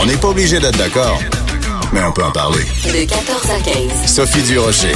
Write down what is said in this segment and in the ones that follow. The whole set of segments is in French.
On n'est pas obligé d'être d'accord, mais on peut en parler. De 14 à 15. Sophie Durocher.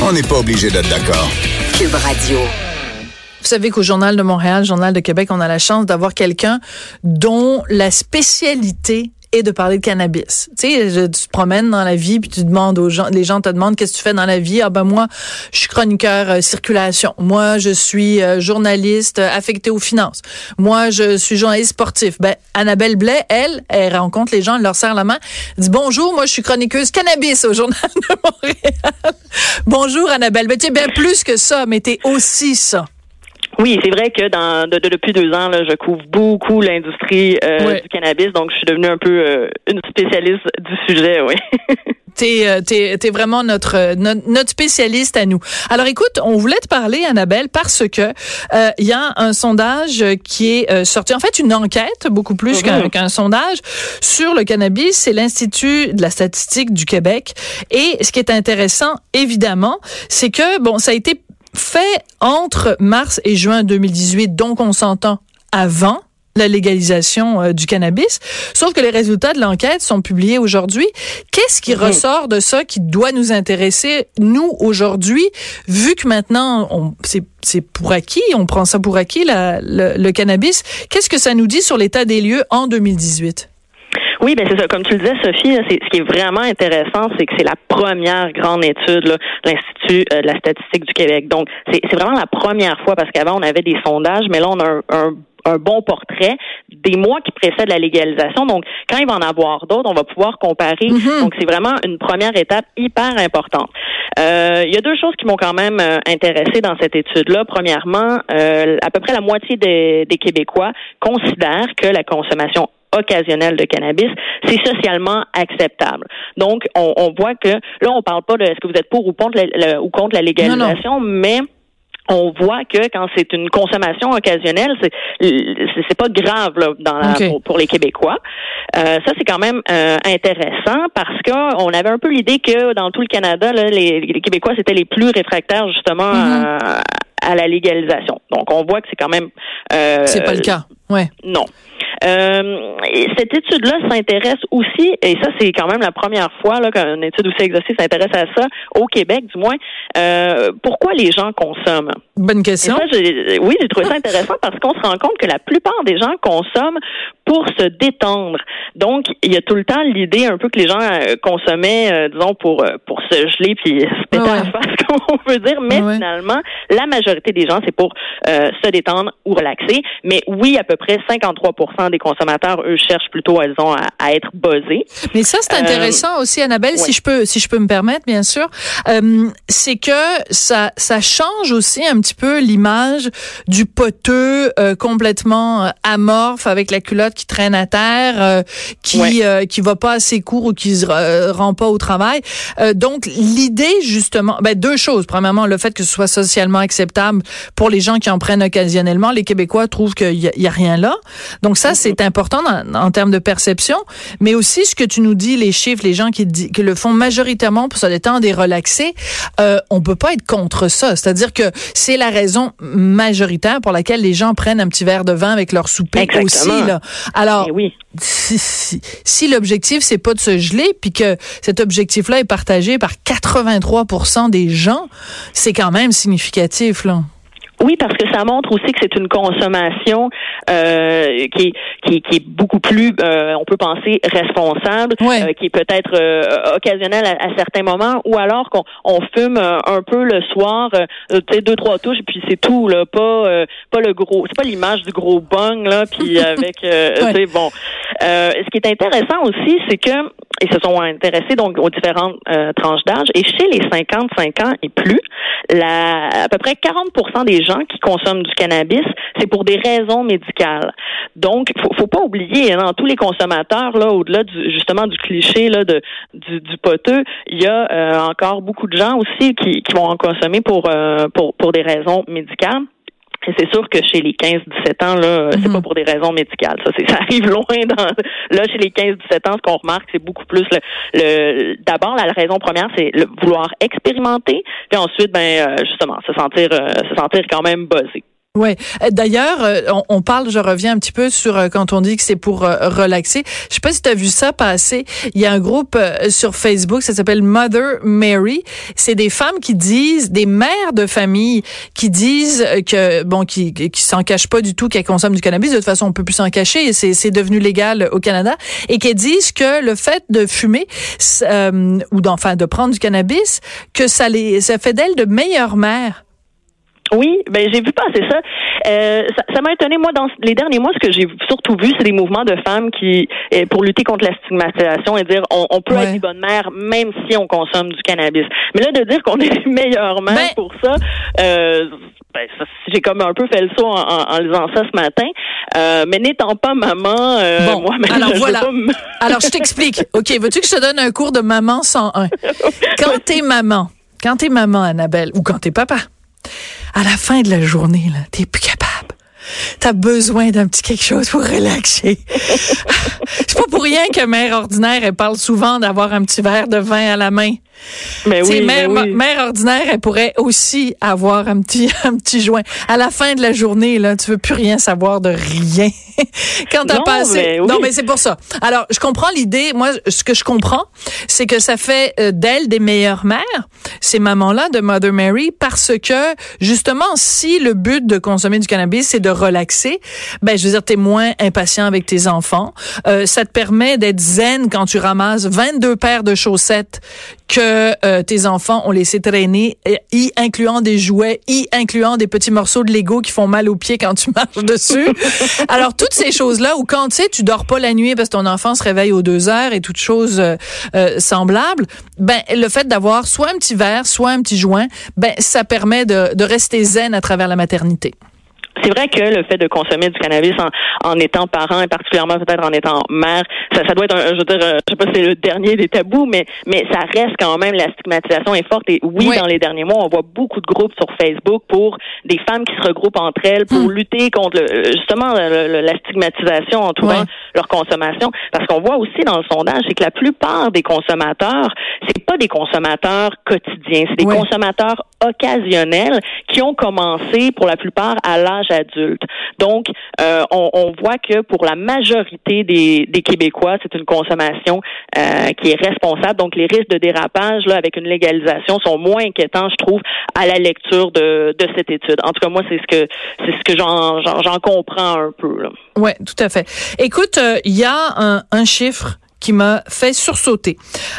On n'est pas obligé d'être d'accord. Cube Radio. Vous savez qu'au Journal de Montréal, Journal de Québec, on a la chance d'avoir quelqu'un dont la spécialité de parler de cannabis. Tu sais, je- tu te promènes dans la vie puis tu demandes aux gens, les gens te demandent qu'est-ce que tu fais dans la vie. Ah ben moi, je suis chroniqueur euh, circulation. Moi, je suis euh, journaliste euh, affecté aux finances. Moi, je suis journaliste sportif. Ben Annabelle Blais, elle, elle rencontre les gens, elle leur serre la main, dit bonjour, moi je suis chroniqueuse cannabis au Journal de Montréal. bonjour Annabelle. Ben tu es bien plus que ça, mais t'es aussi ça. Oui, c'est vrai que dans de- de- depuis deux ans, là, je couvre beaucoup l'industrie euh, Ouais. du cannabis, donc je suis devenue un peu euh, une spécialiste du sujet, oui. T'es, euh, t'es, t'es vraiment notre, euh, notre spécialiste à nous. Alors écoute, on voulait te parler, Annabelle, parce que euh, il y a un sondage qui est euh, sorti, en fait une enquête beaucoup plus qu'un, Mhm. qu'un sondage sur le cannabis. C'est l'Institut de la statistique du Québec. Et ce qui est intéressant, évidemment, c'est que bon, ça a été fait entre mars et juin 2018, donc on s'entend avant la légalisation euh, du cannabis. Sauf que les résultats de l'enquête sont publiés aujourd'hui. Qu'est-ce qui Mhm. ressort de ça qui doit nous intéresser, nous, aujourd'hui, vu que maintenant, c'est pour acquis, on prend ça pour acquis, la- le, le cannabis? Qu'est-ce que ça nous dit sur l'état des lieux en 2018? Oui, ben c'est ça. Comme tu le disais, Sophie, c'est, ce qui est vraiment intéressant, c'est que c'est la première grande étude là, de l'Institut euh, de la statistique du Québec. Donc, c'est, c'est vraiment la première fois, parce qu'avant, on avait des sondages, mais là, on a un, un un bon portrait des mois qui précèdent la légalisation. Donc, quand il va en avoir d'autres, on va pouvoir comparer. Mhm. Donc, c'est vraiment une première étape hyper importante. Euh, il y a deux choses qui m'ont quand même euh, intéressé dans cette étude-là. Premièrement, euh, à peu près la moitié des, des Québécois considèrent que la consommation occasionnelle de cannabis, c'est socialement acceptable. Donc, on, on voit que là, on parle pas de est-ce que vous êtes pour ou contre la, la- ou contre la légalisation, mais on voit que quand c'est une consommation occasionnelle, c'est c'est pas grave là, dans la- OK. pour, pour les Québécois. Euh, ça c'est quand même euh, intéressant parce que on avait un peu l'idée que dans tout le Canada, là, les, les Québécois c'était les plus réfractaires justement Mhm. à, à la légalisation. Donc on voit que c'est quand même euh, C'est pas le cas. Ouais. non. Euh, et cette étude-là s'intéresse aussi, et ça c'est quand même la première fois là qu'une étude aussi exhaustive s'intéresse à ça au Québec, du moins. Euh, pourquoi les gens consomment? Bonne question. ça, oui, j'ai trouvé ça intéressant parce qu'on se rend compte que la plupart des gens consomment pour se détendre. Donc, il y a tout le temps l'idée un peu que les gens euh, consommaient, euh, disons, pour euh, pour se geler puis se péter Ouais. la face, comme on veut dire. Mais Ouais. finalement, la majorité des gens, c'est pour euh, se détendre ou relaxer. Mais oui, à peu près 53% des consommateurs, eux, cherchent plutôt, disons, à, à être buzzés. Mais ça, c'est Euh, intéressant aussi, Annabelle, si je peux, si je peux me permettre, bien sûr. Euh, c'est que ça, ça change aussi un petit peu l'image du poteux euh, complètement euh, amorphe avec la culotte qui traîne à terre, euh, qui Ouais. euh, qui va pas assez court ou qui se euh, rend pas au travail. Euh, donc l'idée justement, ben deux choses. Premièrement, le fait que ce soit socialement acceptable pour les gens qui en prennent occasionnellement. Les Québécois trouvent qu'il y, a- il y a rien là. Donc ça, c'est important dans- en termes de perception. Mais aussi ce que tu nous dis, les chiffres, les gens qui, le font majoritairement pour se détendre et relaxer, euh, on peut pas être contre ça. C'est-à-dire que c'est la raison majoritaire pour laquelle les gens prennent un petit verre de vin avec leur souper Exactement. aussi. Là. Alors, oui. si, si, si l'objectif c'est pas de se geler, puis que cet objectif-là est partagé par 83% des gens, c'est quand même significatif là. Oui, parce que ça montre aussi que c'est une consommation euh, qui, est, qui, qui est beaucoup plus, euh, on peut penser, responsable, Ouais. euh, qui est peut-être euh, occasionnelle à, à certains moments, ou alors qu'on on fume euh, un peu le soir, euh, tu sais, deux trois touches, puis c'est tout, là, pas euh, pas le gros, c'est pas l'image du gros bong là, puis avec, euh, Ouais. tu sais, bon. Euh, ce qui est intéressant aussi, c'est que ils se sont intéressés donc aux différentes euh, tranches d'âge, et chez les 55 ans et plus, la, à peu près 40 des qui consomment du cannabis, c'est pour des raisons médicales. Donc, faut, faut pas oublier, hein, dans tous les consommateurs, là, au-delà du, justement du cliché là, de, du, du poteux, il y a euh, encore beaucoup de gens aussi qui, qui vont en consommer pour, euh, pour, pour des raisons médicales. Et c'est sûr que chez les 15-17 ans, là, c'est Mhm. pas pour des raisons médicales. Ça, c'est, ça arrive loin dans, là, chez les 15-17 ans, ce qu'on remarque, c'est beaucoup plus le, le d'abord, la raison première, c'est le vouloir expérimenter, puis ensuite, ben, euh, justement, se sentir, euh, se sentir quand même buzzé. Ouais. Euh, D'ailleurs, euh, on, on parle, je reviens un petit peu sur euh, quand on dit que c'est pour relaxer. Je sais pas si tu as vu ça passer. Il y a un groupe sur Facebook, ça s'appelle Mother Mary. C'est des femmes qui disent, des mères de famille qui disent que bon, qui qui s'en cachent pas du tout qu'elles consomment du cannabis. De toute façon, on peut plus s'en cacher. C'est devenu légal au Canada et qui disent que le fait de fumer euh, ou d'enfin de prendre du cannabis, que ça les ça fait d'elles de meilleures mères. Oui, ben j'ai vu passer ça. Euh, ça. Ça m'a étonné moi dans les derniers mois. Ce que j'ai surtout vu, c'est des mouvements de femmes qui, euh, pour lutter contre la stigmatisation et dire on, on peut Ouais. être des bonnes mères même si on consomme du cannabis. Mais là de dire qu'on est les meilleures mères Ben- pour ça, euh, ben, j'ai comme un peu fait le saut en, en, en lisant ça ce matin. Euh, mais n'étant pas maman, euh, Bon, moi-même, alors je voilà. me- Alors, je t'explique. OK, veux-tu que je te donne un cours de maman 101? Quand t'es maman, quand t'es maman, Annabelle, ou quand t'es papa, à la fin de la journée, là, t'es plus capable. T'as besoin d'un petit quelque chose pour relaxer. C'est pas pour rien que mère ordinaire, elle parle souvent d'avoir un petit verre de vin à la main. Mais sais, oui, mère, mais oui. mère ordinaire, elle pourrait aussi avoir un petit, un petit joint. À la fin de la journée, là, tu veux plus rien savoir de rien. Quand t'as passé. mais oui. Non, mais c'est pour ça. Alors, je comprends l'idée. Moi, ce que je comprends, c'est que ça fait euh, d'elles des meilleures mères, ces mamans-là de Mother Mary, parce que, justement, si le but de consommer du cannabis, c'est de relaxer, ben, je veux dire, t'es moins impatient avec tes enfants. Euh, ça te permet d'être zen quand tu ramasses 22 paires de chaussettes que euh, tes enfants ont laissé traîner, euh, y incluant des jouets, y incluant des petits morceaux de Lego qui font mal aux pieds quand tu marches dessus. Alors toutes ces choses-là, ou quand tu sais, tu dors pas la nuit parce que ton enfant se réveille aux deux heures et toutes choses euh, euh, semblables, ben le fait d'avoir soit un petit verre, soit un petit joint, ben ça permet de, de rester zen à travers la maternité. C'est vrai que le fait de consommer du cannabis en, en étant parent et particulièrement peut-être en étant mère, ça, ça doit être un, je veux dire, euh, je sais pas si c'est le dernier des tabous, mais mais ça reste quand même la stigmatisation est forte et oui, Oui. dans les derniers mois, on voit beaucoup de groupes sur Facebook pour des femmes qui se regroupent entre elles pour Hmm. lutter contre le- justement le- le- la stigmatisation entourant Ouais. leur consommation. Parce qu'on voit aussi dans le sondage, c'est que la plupart des consommateurs, c'est pas des consommateurs quotidiens, c'est des consommateurs occasionnels qui ont commencé pour la plupart à l'âge Donc, euh, on, voit que pour la majorité des, Québécois, c'est une consommation euh, qui est responsable. Donc, les risques de dérapage là, avec une légalisation sont moins inquiétants, je trouve, à la lecture de, cette étude. En tout cas, moi, c'est ce que c'est ce que j'en comprends un peu. Là. Ouais, tout à fait. Écoute, euh, il y a un chiffre qui m'a fait sursauter.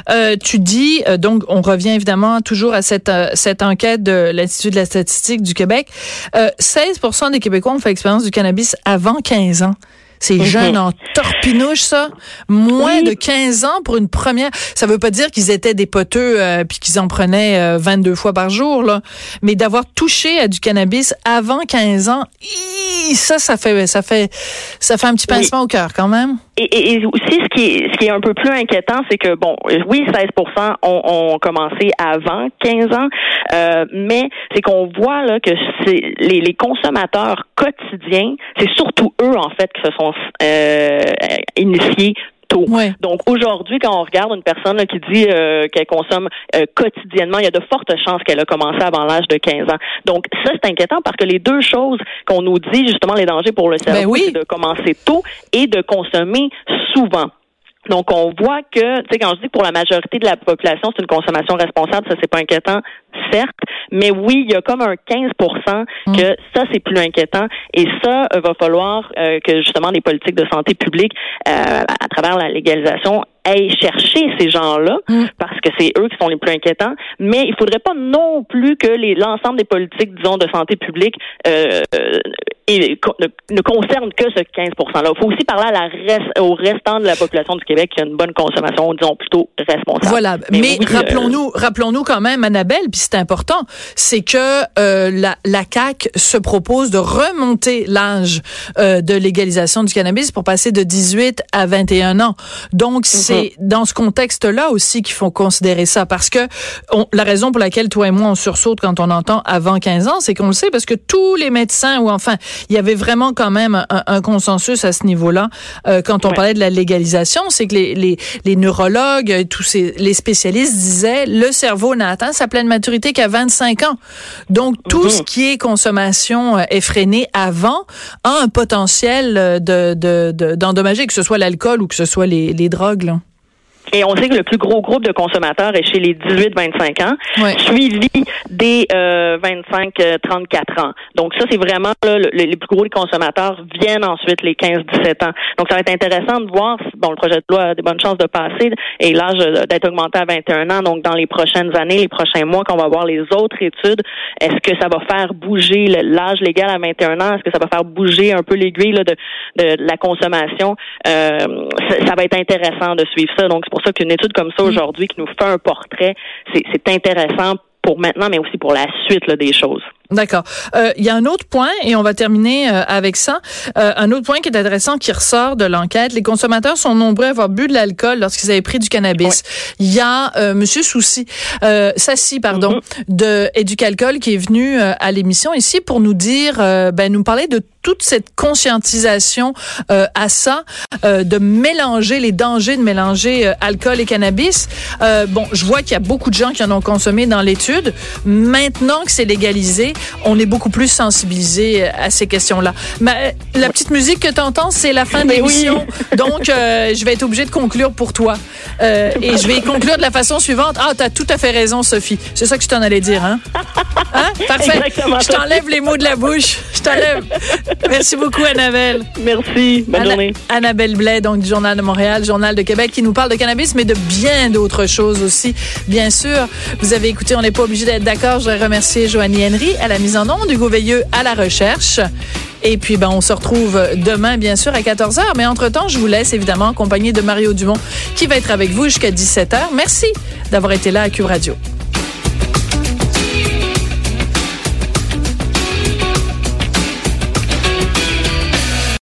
Euh, tu dis, euh, donc on revient évidemment toujours à cette, euh, cette enquête de l'Institut de la statistique du Québec, euh, 16% des Québécois ont fait expérience du cannabis avant 15 ans. C'est Mhm. jeune en torpinouche, ça. Moins Oui. de 15 ans pour une première. Ça veut pas dire qu'ils étaient des poteux euh, puis qu'ils en prenaient euh, 22 fois par jour, là. Mais d'avoir touché à du cannabis avant 15 ans, ça, ça fait, ça fait, ça fait un petit Oui. pincement au cœur quand même. Et, et, aussi, ce qui, est, ce qui est un peu plus inquiétant, c'est que, bon, oui, 16 ont, ont commencé avant 15 ans, euh, mais c'est qu'on voit là, que c'est les, les consommateurs quotidiens, c'est surtout eux, en fait, qui se sont euh, initiés tôt. Ouais. Donc aujourd'hui, quand on regarde une personne là, qui dit euh, qu'elle consomme euh, quotidiennement, il y a de fortes chances qu'elle a commencé avant l'âge de 15 ans. Donc ça, c'est inquiétant parce que les deux choses qu'on nous dit, justement, les dangers pour le cerveau, Ben oui. c'est de commencer tôt et de consommer souvent. Donc, on voit que, tu sais, quand je dis que pour la majorité de la population, c'est une consommation responsable, ça, c'est pas inquiétant, certes, mais oui, il y a comme un 15% que ça, c'est plus inquiétant. Et ça, euh, va falloir euh, que, justement, des politiques de santé publique, euh, à travers la légalisation, aillent chercher ces gens-là, Mm. parce que c'est eux qui sont les plus inquiétants. Mais il faudrait pas non plus que les l'ensemble des politiques, disons, de santé publique euh, euh, et- ne, ne concernent que ce 15 %-là. Il faut aussi parler à la reste, au restant de la population du Québec qui a une bonne consommation, disons, plutôt responsable. Voilà. Mais, oui, euh, rappelons-nous, rappelons-nous quand même, Annabelle, puis c'est important, c'est que euh, la, la CAC se propose de remonter l'âge euh, de légalisation du cannabis pour passer de 18 à 21 ans. Donc c'est dans ce contexte-là aussi qu'il faut considérer ça, parce que on- la raison pour laquelle toi et moi on sursaute quand on entend avant 15 ans, c'est qu'on le sait parce que tous les médecins ou enfin il y avait vraiment quand même un, un consensus à ce niveau-là euh, quand on Ouais. parlait de la légalisation, c'est que les, les, les neurologues, tous ces, les spécialistes disaient le cerveau n'a atteint sa pleine maturité maturité qu'à 25 ans. Donc, tout Mhm. ce qui est consommation euh, effrénée avant a un potentiel euh, de, de, de- d'endommager, que ce soit l'alcool ou que ce soit les, les drogues. Là. Et on sait que le plus gros groupe de consommateurs est chez les 18-25 ans, suivi des euh, 25-34 ans. Donc ça, c'est vraiment là, le- les plus gros consommateurs viennent ensuite les 15-17 ans. Donc ça va être intéressant de voir, bon, le projet de loi a des bonnes chances de passer et l'âge euh, d'être augmenté à 21 ans. Donc dans les prochaines années, les prochains mois, qu'on va voir les autres études, est-ce que ça va faire bouger l'âge légal à 21 ans? Est-ce que ça va faire bouger un peu l'aiguille de, de la consommation? Euh, ça, ça va être intéressant de suivre ça. Donc c'est pour ça qu'une étude comme ça aujourd'hui qui nous fait un portrait, c'est c'est intéressant pour maintenant, mais aussi pour la suite là, des choses. D'accord. Euh, Il y a un autre point, et on va terminer euh, avec ça. Euh, un autre point qui est intéressant, qui ressort de l'enquête. Les consommateurs sont nombreux à avoir bu de l'alcool lorsqu'ils avaient pris du cannabis. Il y a euh, Monsieur Soucy, euh, Sassi, pardon, de Éducalcool, qui est venu euh, à l'émission ici pour nous dire, euh, ben, nous parler de toute cette conscientisation euh, à ça, euh, de mélanger les dangers de mélanger euh, alcool et cannabis. Euh, bon, je vois qu'il y a beaucoup de gens qui en ont consommé dans l'étude. Maintenant que c'est légalisé, on est beaucoup plus sensibilisé à ces questions-là. Mais la petite musique que tu entends, c'est la fin de Mais oui. l'émission. Donc, euh, je vais être obligée de conclure pour toi. Euh, et je vais conclure de la façon suivante. Ah, tu as tout à fait raison, Sophie. C'est ça que je t'en allais dire, hein? Hein? Parfait. Exactement Je t'enlève les mots de la bouche. Je t'enlève. Merci beaucoup, Annabelle. Merci. Bonne Anna- journée. Annabelle Blais, donc du Journal de Montréal, Journal de Québec, qui nous parle de cannabis, mais de bien d'autres choses aussi. Bien sûr, vous avez écouté, on n'est pas obligé d'être d'accord. Je voudrais remercier Joanie Henry la mise en onde, Hugo Veilleux à la recherche. Et puis, ben, on se retrouve demain, bien sûr, à 14h. Mais entre-temps, je vous laisse évidemment en compagnie de Mario Dumont, qui va être avec vous jusqu'à 17h. Merci d'avoir été là à Cube Radio.